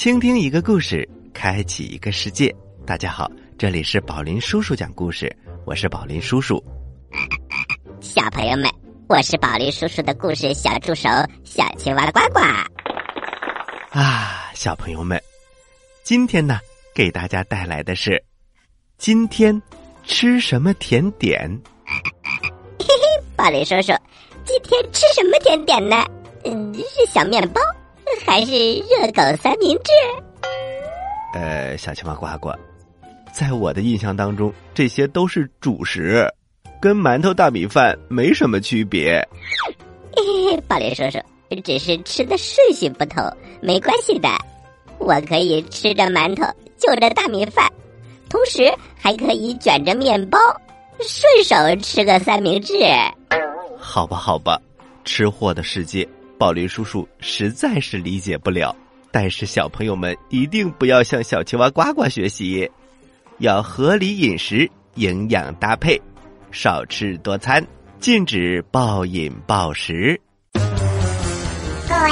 倾听一个故事，开启一个世界。大家好，这里是宝林叔叔讲故事，我是宝林叔叔。小朋友们，我是宝林叔叔的故事小助手小青蛙呱呱。啊，小朋友们，今天呢，给大家带来的是今天吃什么甜点？嘿嘿，宝林叔叔，今天吃什么甜点呢？嗯，是小面包。还是热狗三明治。呃，小青蛙呱呱，在我的印象当中，这些都是主食，跟馒头、大米饭没什么区别。嘿嘿，宝林叔叔，只是吃的顺序不同，没关系的。我可以吃着馒头，就着大米饭，同时还可以卷着面包，顺手吃个三明治。好吧，好吧，吃货的世界。宝林叔叔实在是理解不了，但是小朋友们一定不要向小青蛙呱呱学习，要合理饮食，营养搭配，少吃多餐，禁止暴饮暴食。故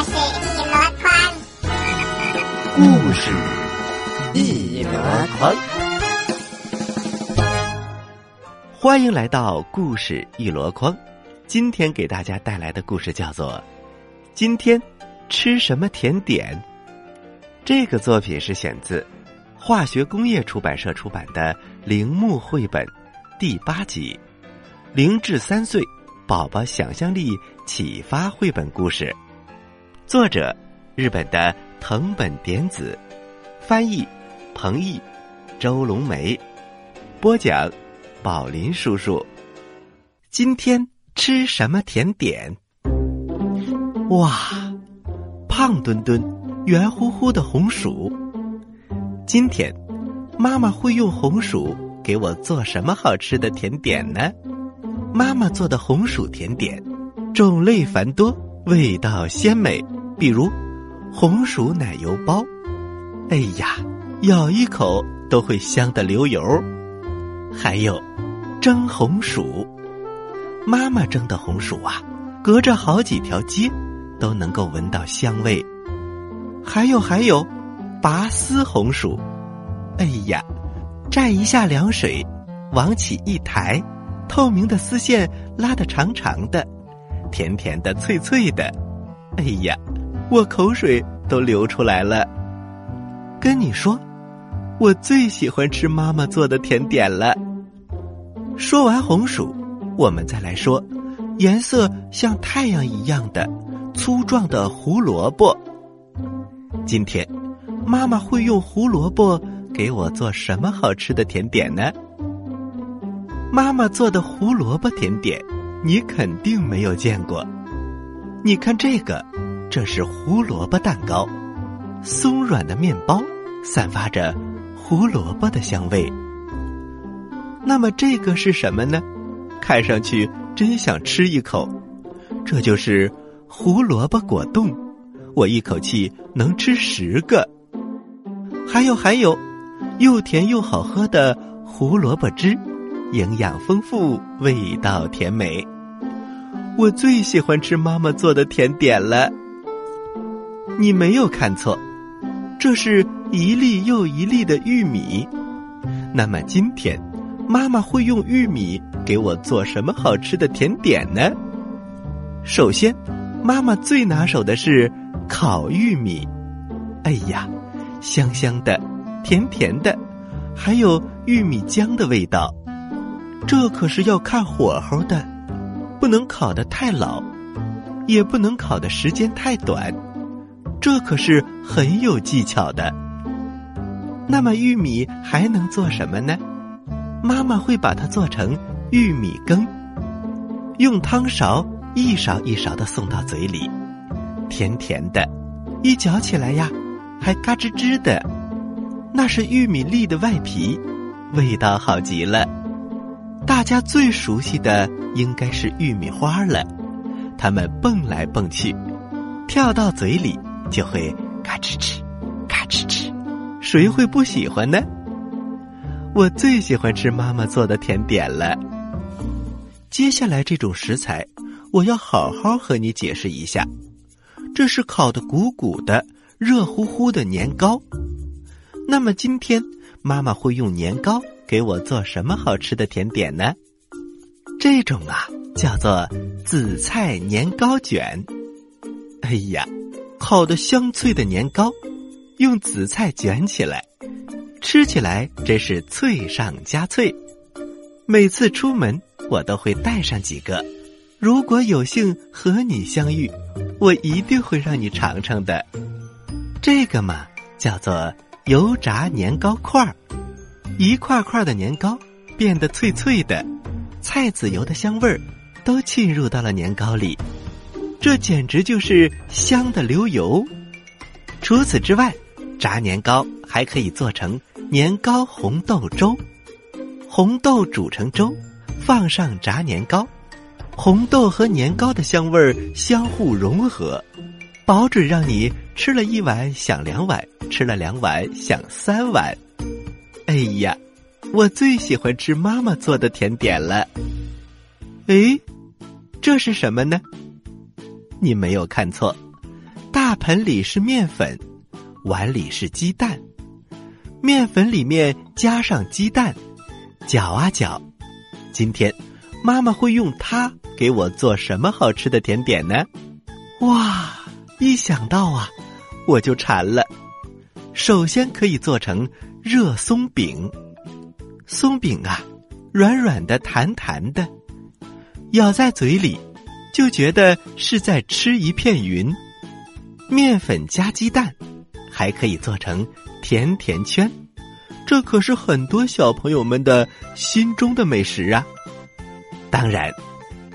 事一箩筐，故事一箩筐，欢迎来到故事一箩筐。今天给大家带来的故事叫做。今天吃什么甜点？这个作品是选自化学工业出版社出版的《铃木绘本》第八集《零至三岁宝宝想象力启发绘本故事》，作者日本的藤本典子，翻译彭毅、周龙梅，播讲宝林叔叔。今天吃什么甜点？哇，胖墩墩、圆乎乎的红薯。今天，妈妈会用红薯给我做什么好吃的甜点呢？妈妈做的红薯甜点，种类繁多，味道鲜美。比如，红薯奶油包，哎呀，咬一口都会香的流油。还有，蒸红薯，妈妈蒸的红薯啊，隔着好几条街。都能够闻到香味，还有还有，拔丝红薯，哎呀，蘸一下凉水，往起一抬，透明的丝线拉得长长的，甜甜的脆脆的，哎呀，我口水都流出来了。跟你说，我最喜欢吃妈妈做的甜点了。说完红薯，我们再来说，颜色像太阳一样的。粗壮的胡萝卜。今天，妈妈会用胡萝卜给我做什么好吃的甜点呢？妈妈做的胡萝卜甜点，你肯定没有见过。你看这个，这是胡萝卜蛋糕，松软的面包，散发着胡萝卜的香味。那么这个是什么呢？看上去真想吃一口。这就是。胡萝卜果冻，我一口气能吃十个。还有还有，又甜又好喝的胡萝卜汁，营养丰富，味道甜美。我最喜欢吃妈妈做的甜点了。你没有看错，这是一粒又一粒的玉米。那么今天，妈妈会用玉米给我做什么好吃的甜点呢？首先。妈妈最拿手的是烤玉米，哎呀，香香的，甜甜的，还有玉米浆的味道。这可是要看火候的，不能烤得太老，也不能烤的时间太短。这可是很有技巧的。那么玉米还能做什么呢？妈妈会把它做成玉米羹，用汤勺。一勺一勺的送到嘴里，甜甜的，一嚼起来呀，还嘎吱吱的，那是玉米粒的外皮，味道好极了。大家最熟悉的应该是玉米花了，它们蹦来蹦去，跳到嘴里就会嘎吱吱，嘎吱吱，谁会不喜欢呢？我最喜欢吃妈妈做的甜点了。接下来这种食材。我要好好和你解释一下，这是烤的鼓鼓的、热乎乎的年糕。那么今天妈妈会用年糕给我做什么好吃的甜点呢？这种啊叫做紫菜年糕卷。哎呀，烤的香脆的年糕，用紫菜卷起来，吃起来真是脆上加脆。每次出门我都会带上几个。如果有幸和你相遇，我一定会让你尝尝的。这个嘛，叫做油炸年糕块儿，一块块的年糕变得脆脆的，菜籽油的香味儿都沁入到了年糕里，这简直就是香的流油。除此之外，炸年糕还可以做成年糕红豆粥，红豆煮成粥，放上炸年糕。红豆和年糕的香味儿相互融合，保准让你吃了一碗想两碗，吃了两碗想三碗。哎呀，我最喜欢吃妈妈做的甜点了。诶，这是什么呢？你没有看错，大盆里是面粉，碗里是鸡蛋，面粉里面加上鸡蛋，搅啊搅。今天妈妈会用它。给我做什么好吃的甜点呢？哇，一想到啊，我就馋了。首先可以做成热松饼，松饼啊，软软的、弹弹的，咬在嘴里就觉得是在吃一片云。面粉加鸡蛋，还可以做成甜甜圈，这可是很多小朋友们的心中的美食啊。当然。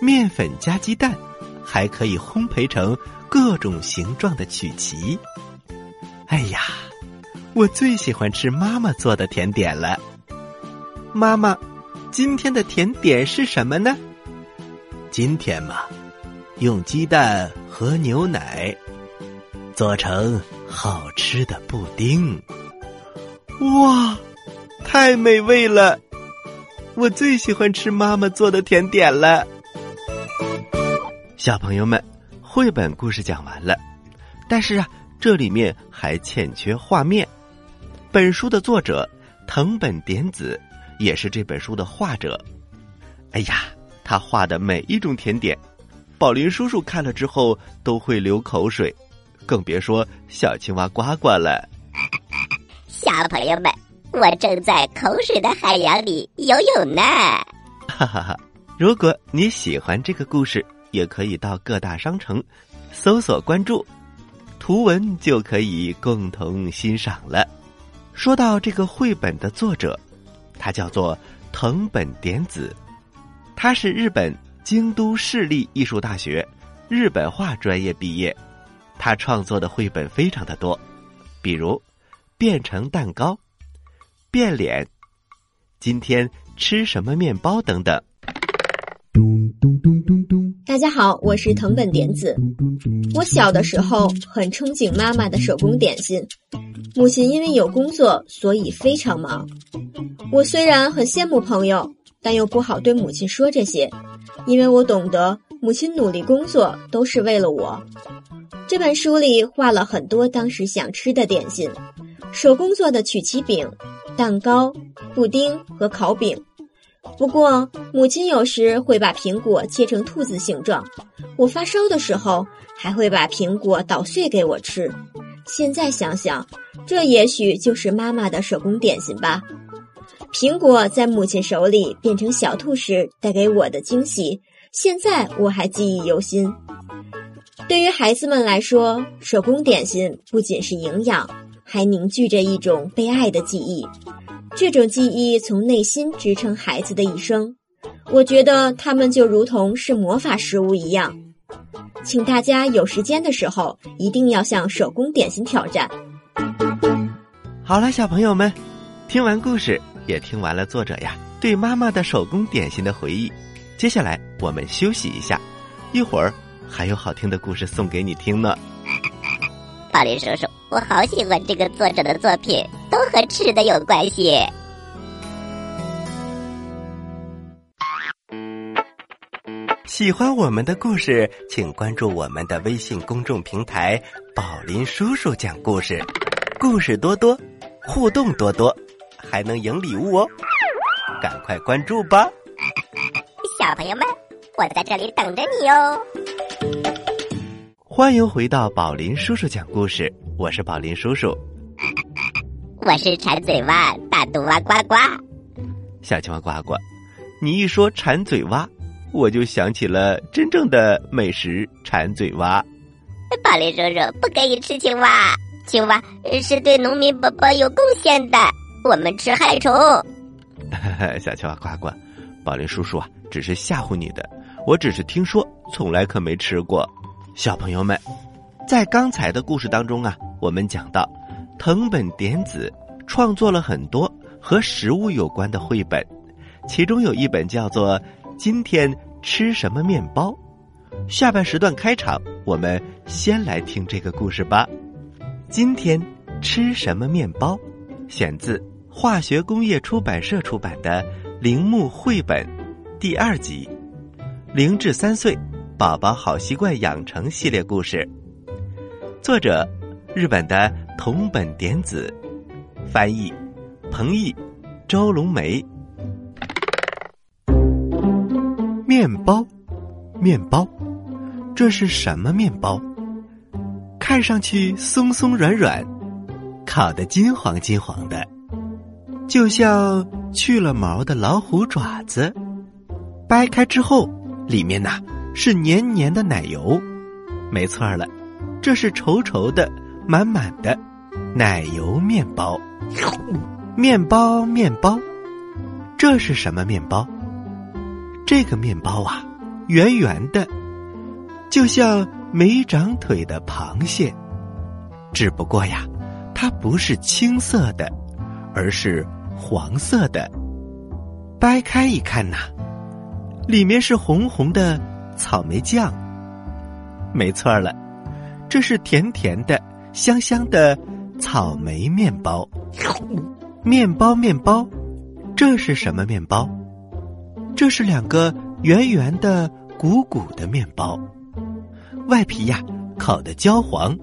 面粉加鸡蛋，还可以烘焙成各种形状的曲奇。哎呀，我最喜欢吃妈妈做的甜点了。妈妈，今天的甜点是什么呢？今天嘛，用鸡蛋和牛奶做成好吃的布丁。哇，太美味了！我最喜欢吃妈妈做的甜点了。小朋友们，绘本故事讲完了，但是啊，这里面还欠缺画面。本书的作者藤本典子也是这本书的画者。哎呀，他画的每一种甜点，宝林叔叔看了之后都会流口水，更别说小青蛙呱呱了。小朋友们，我正在口水的海洋里游泳呢。哈哈哈！如果你喜欢这个故事。也可以到各大商城搜索关注，图文就可以共同欣赏了。说到这个绘本的作者，他叫做藤本典子，他是日本京都市立艺术大学日本画专业毕业。他创作的绘本非常的多，比如《变成蛋糕》《变脸》《今天吃什么面包》等等。咚咚咚咚咚。大家好，我是藤本点子。我小的时候很憧憬妈妈的手工点心，母亲因为有工作，所以非常忙。我虽然很羡慕朋友，但又不好对母亲说这些，因为我懂得母亲努力工作都是为了我。这本书里画了很多当时想吃的点心，手工做的曲奇饼、蛋糕、布丁和烤饼。不过，母亲有时会把苹果切成兔子形状。我发烧的时候，还会把苹果捣碎给我吃。现在想想，这也许就是妈妈的手工点心吧。苹果在母亲手里变成小兔时带给我的惊喜，现在我还记忆犹新。对于孩子们来说，手工点心不仅是营养，还凝聚着一种被爱的记忆。这种记忆从内心支撑孩子的一生，我觉得他们就如同是魔法食物一样。请大家有时间的时候，一定要向手工点心挑战。好了，小朋友们，听完故事，也听完了作者呀对妈妈的手工点心的回忆。接下来我们休息一下，一会儿还有好听的故事送给你听呢。宝林叔叔，我好喜欢这个作者的作品。都和吃的有关系。喜欢我们的故事，请关注我们的微信公众平台“宝林叔叔讲故事”，故事多多，互动多多，还能赢礼物哦！赶快关注吧，小朋友们，我在这里等着你哦！欢迎回到宝林叔叔讲故事，我是宝林叔叔，我是馋嘴蛙大肚蛙呱呱，小青蛙呱呱，你一说馋嘴蛙。我就想起了真正的美食——馋嘴蛙。宝林叔叔不可以吃青蛙，青蛙是对农民伯伯有贡献的。我们吃害虫。小青蛙呱呱，宝林叔叔啊，只是吓唬你的。我只是听说，从来可没吃过。小朋友们，在刚才的故事当中啊，我们讲到，藤本典子创作了很多和食物有关的绘本，其中有一本叫做。今天吃什么面包？下半时段开场，我们先来听这个故事吧。今天吃什么面包？选自化学工业出版社出版的《铃木绘本》第二集《零至三岁宝宝好习惯养成系列故事》，作者日本的桐本典子，翻译彭毅、周龙梅。面包，面包，这是什么面包？看上去松松软软，烤得金黄金黄的，就像去了毛的老虎爪子。掰开之后，里面呐是黏黏的奶油。没错了，这是稠稠的、满满的奶油面包。面包，面包，这是什么面包？这个面包啊，圆圆的，就像没长腿的螃蟹。只不过呀，它不是青色的，而是黄色的。掰开一看呐，里面是红红的草莓酱。没错了，这是甜甜的、香香的草莓面包。面包，面包，这是什么面包？这是两个圆圆的、鼓鼓的面包，外皮呀烤的焦黄，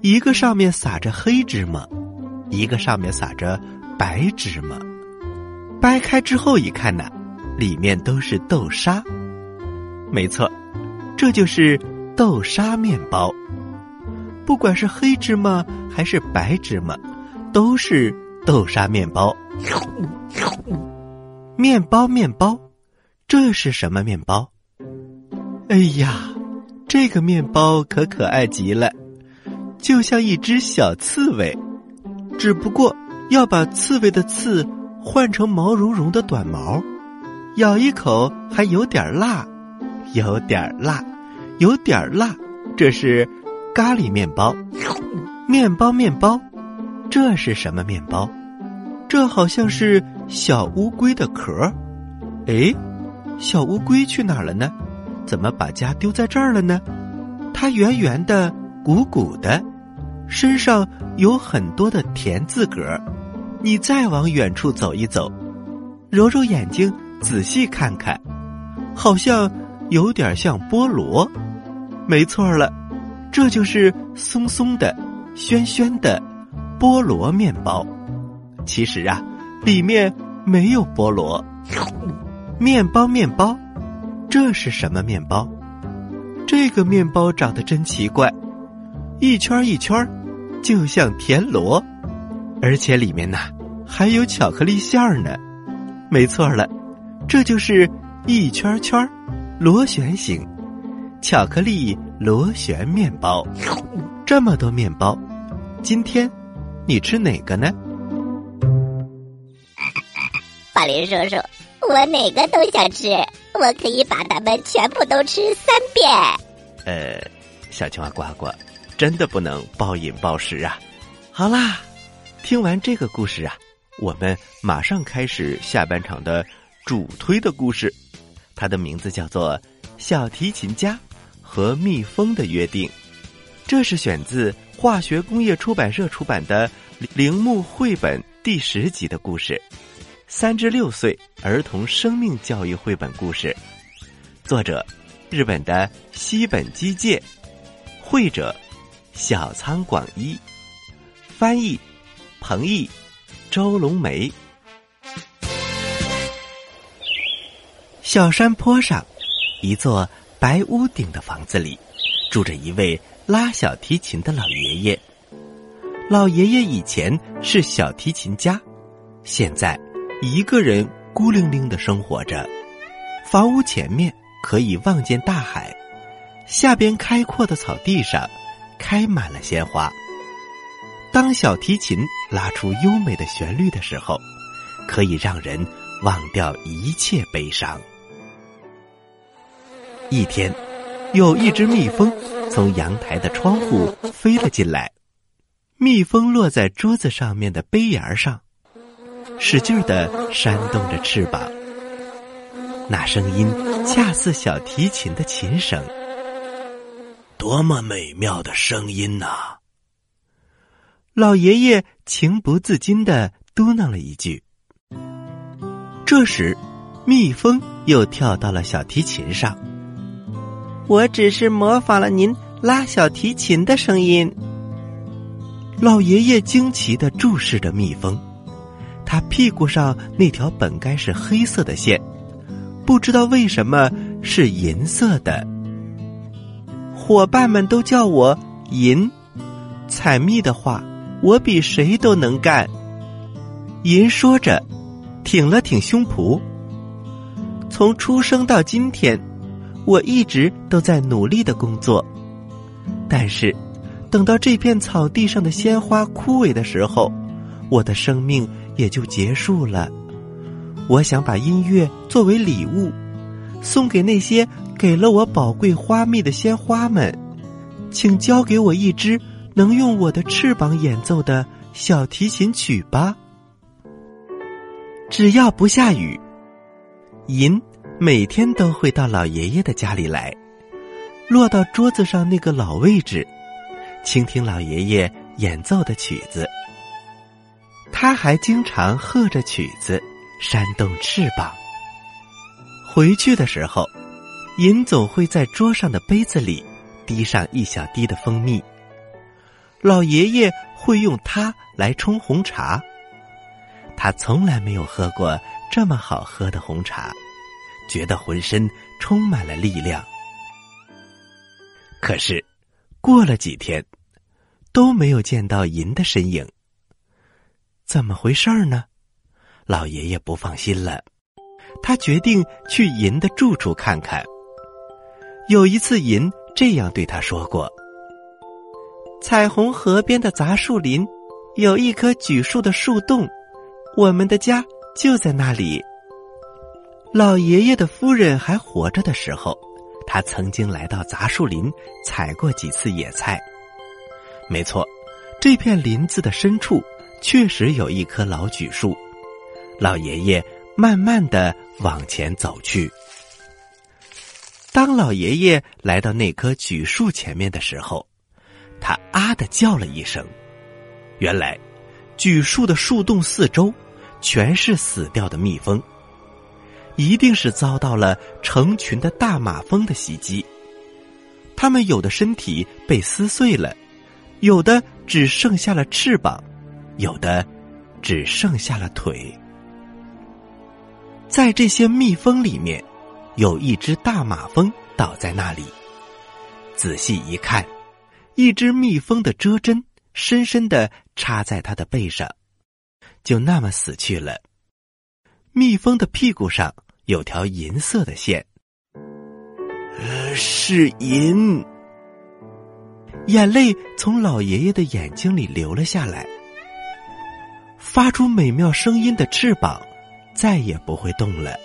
一个上面撒着黑芝麻，一个上面撒着白芝麻。掰开之后一看呐，里面都是豆沙。没错，这就是豆沙面包。不管是黑芝麻还是白芝麻，都是豆沙面包。面包，面包，这是什么面包？哎呀，这个面包可可爱极了，就像一只小刺猬，只不过要把刺猬的刺换成毛茸茸的短毛，咬一口还有点辣，有点辣，有点辣。这是咖喱面包，面包，面包，这是什么面包？这好像是小乌龟的壳，哎，小乌龟去哪儿了呢？怎么把家丢在这儿了呢？它圆圆的、鼓鼓的，身上有很多的田字格。你再往远处走一走，揉揉眼睛，仔细看看，好像有点像菠萝。没错了，这就是松松的、暄暄的菠萝面包。其实啊，里面没有菠萝。面包，面包，这是什么面包？这个面包长得真奇怪，一圈一圈，就像田螺，而且里面呐还有巧克力馅儿呢。没错了，这就是一圈圈螺旋形巧克力螺旋面包。这么多面包，今天你吃哪个呢？宝林叔叔，我哪个都想吃，我可以把它们全部都吃三遍。呃，小青蛙呱呱，真的不能暴饮暴食啊！好啦，听完这个故事啊，我们马上开始下半场的主推的故事，它的名字叫做《小提琴家和蜜蜂的约定》，这是选自化学工业出版社出版的《铃木绘本》第十集的故事。三至六岁儿童生命教育绘本故事，作者日本的西本基介，绘者小仓广一，翻译彭毅、周龙梅。小山坡上，一座白屋顶的房子里，住着一位拉小提琴的老爷爷。老爷爷以前是小提琴家，现在一个人孤零零的生活着。房屋前面可以望见大海，下边开阔的草地上开满了鲜花。当小提琴拉出优美的旋律的时候，可以让人忘掉一切悲伤。一天，有一只蜜蜂从阳台的窗户飞了进来，蜜蜂落在桌子上面的杯沿上，使劲的扇动着翅膀。那声音恰似小提琴的琴声，多么美妙的声音呐！老爷爷情不自禁的嘟囔了一句。这时，蜜蜂又跳到了小提琴上。我只是模仿了您拉小提琴的声音。老爷爷惊奇的注视着蜜蜂，他屁股上那条本该是黑色的线，不知道为什么是银色的。伙伴们都叫我银，采蜜的话，我比谁都能干。银说着，挺了挺胸脯。从出生到今天。我一直都在努力的工作，但是等到这片草地上的鲜花枯萎的时候，我的生命也就结束了。我想把音乐作为礼物，送给那些给了我宝贵花蜜的鲜花们，请交给我一支能用我的翅膀演奏的小提琴曲吧。只要不下雨，银。每天都会到老爷爷的家里来，落到桌子上那个老位置，倾听老爷爷演奏的曲子。他还经常和着曲子，扇动翅膀。回去的时候，银总会在桌上的杯子里滴上一小滴的蜂蜜。老爷爷会用它来冲红茶。他从来没有喝过这么好喝的红茶。觉得浑身充满了力量，可是过了几天，都没有见到银的身影。怎么回事儿呢？老爷爷不放心了，他决定去银的住处看看。有一次，银这样对他说过：“彩虹河边的杂树林，有一棵榉树的树洞，我们的家就在那里。”老爷爷的夫人还活着的时候，他曾经来到杂树林采过几次野菜。没错，这片林子的深处确实有一棵老榉树。老爷爷慢慢的往前走去。当老爷爷来到那棵榉树前面的时候，他啊的叫了一声。原来，榉树的树洞四周全是死掉的蜜蜂。一定是遭到了成群的大马蜂的袭击，它们有的身体被撕碎了，有的只剩下了翅膀，有的只剩下了腿。在这些蜜蜂里面，有一只大马蜂倒在那里。仔细一看，一只蜜蜂的蛰针深深的插在它的背上，就那么死去了。蜜蜂的屁股上有条银色的线，呃，是银。眼泪从老爷爷的眼睛里流了下来。发出美妙声音的翅膀再也不会动了。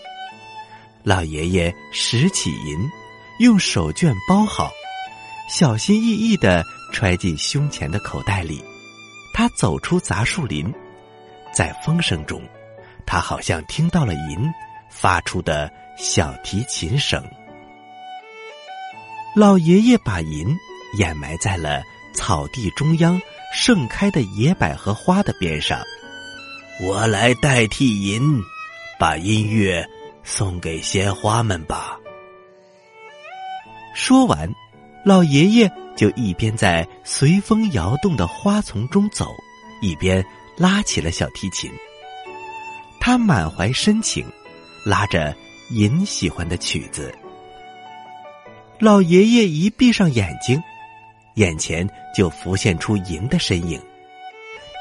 老爷爷拾起银，用手绢包好，小心翼翼的揣进胸前的口袋里。他走出杂树林，在风声中。他好像听到了银发出的小提琴声。老爷爷把银掩埋在了草地中央盛开的野百合花的边上。我来代替银，把音乐送给鲜花们吧。说完，老爷爷就一边在随风摇动的花丛中走，一边拉起了小提琴。他满怀深情，拉着银喜欢的曲子。老爷爷一闭上眼睛，眼前就浮现出银的身影。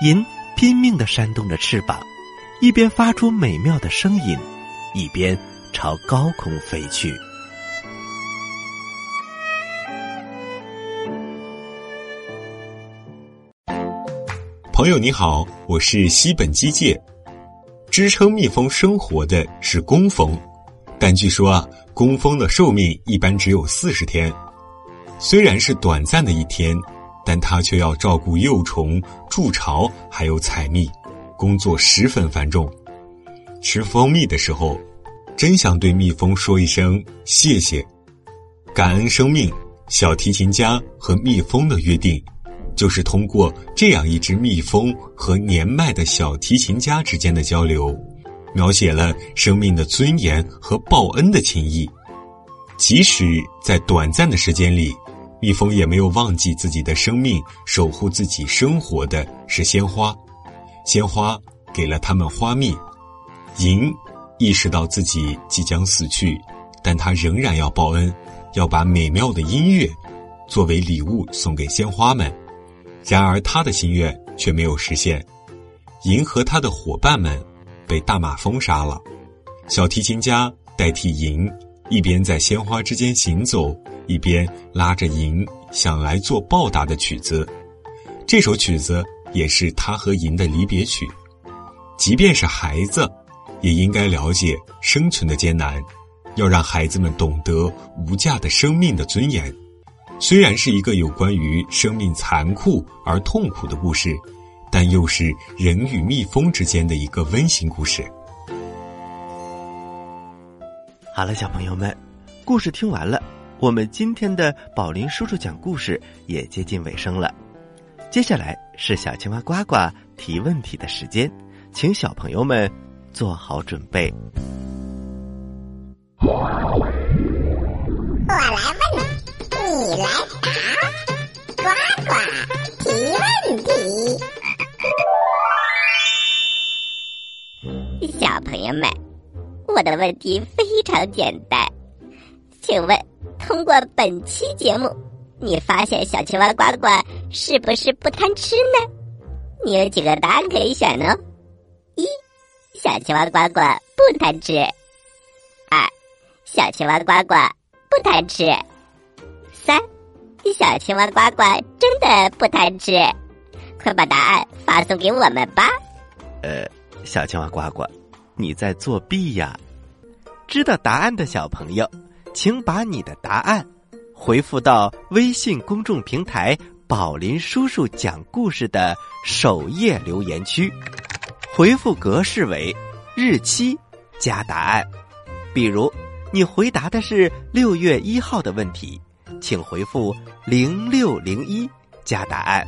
银拼命的扇动着翅膀，一边发出美妙的声音，一边朝高空飞去。朋友你好，我是西本基介。支撑蜜蜂生活的是工蜂，但据说啊，工蜂的寿命一般只有四十天。虽然是短暂的一天，但它却要照顾幼虫、筑巢，还有采蜜，工作十分繁重。吃蜂蜜的时候，真想对蜜蜂说一声谢谢，感恩生命。小提琴家和蜜蜂的约定。就是通过这样一只蜜蜂和年迈的小提琴家之间的交流，描写了生命的尊严和报恩的情谊。即使在短暂的时间里，蜜蜂也没有忘记自己的生命，守护自己生活的是鲜花，鲜花给了他们花蜜。银意识到自己即将死去，但他仍然要报恩，要把美妙的音乐作为礼物送给鲜花们。然而，他的心愿却没有实现。银和他的伙伴们被大马蜂杀了。小提琴家代替银，一边在鲜花之间行走，一边拉着银想来做报答的曲子。这首曲子也是他和银的离别曲。即便是孩子，也应该了解生存的艰难，要让孩子们懂得无价的生命的尊严。虽然是一个有关于生命残酷而痛苦的故事，但又是人与蜜蜂之间的一个温馨故事。好了，小朋友们，故事听完了，我们今天的宝林叔叔讲故事也接近尾声了。接下来是小青蛙呱呱提问题的时间，请小朋友们做好准备。我来问。问题。小朋友们，我的问题非常简单，请问通过本期节目，你发现小青蛙呱呱是不是不贪吃呢？你有几个答案可以选呢？一，小青蛙呱呱不贪吃；二，小青蛙呱呱不贪吃。三，小青蛙呱呱真的不贪吃，快把答案发送给我们吧。呃，小青蛙呱呱，你在作弊呀？知道答案的小朋友，请把你的答案回复到微信公众平台“宝林叔叔讲故事”的首页留言区，回复格式为日期加答案。比如，你回答的是六月一号的问题。请回复零六零一加答案，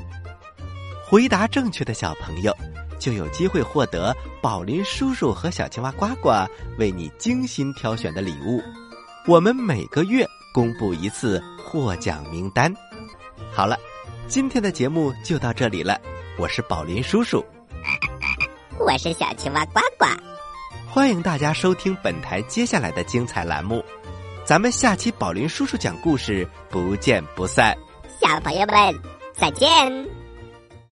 回答正确的小朋友就有机会获得宝林叔叔和小青蛙呱呱为你精心挑选的礼物。我们每个月公布一次获奖名单。好了，今天的节目就到这里了。我是宝林叔叔，我是小青蛙呱呱，欢迎大家收听本台接下来的精彩栏目。咱们下期宝林叔叔讲故事，不见不散。小朋友们，再见。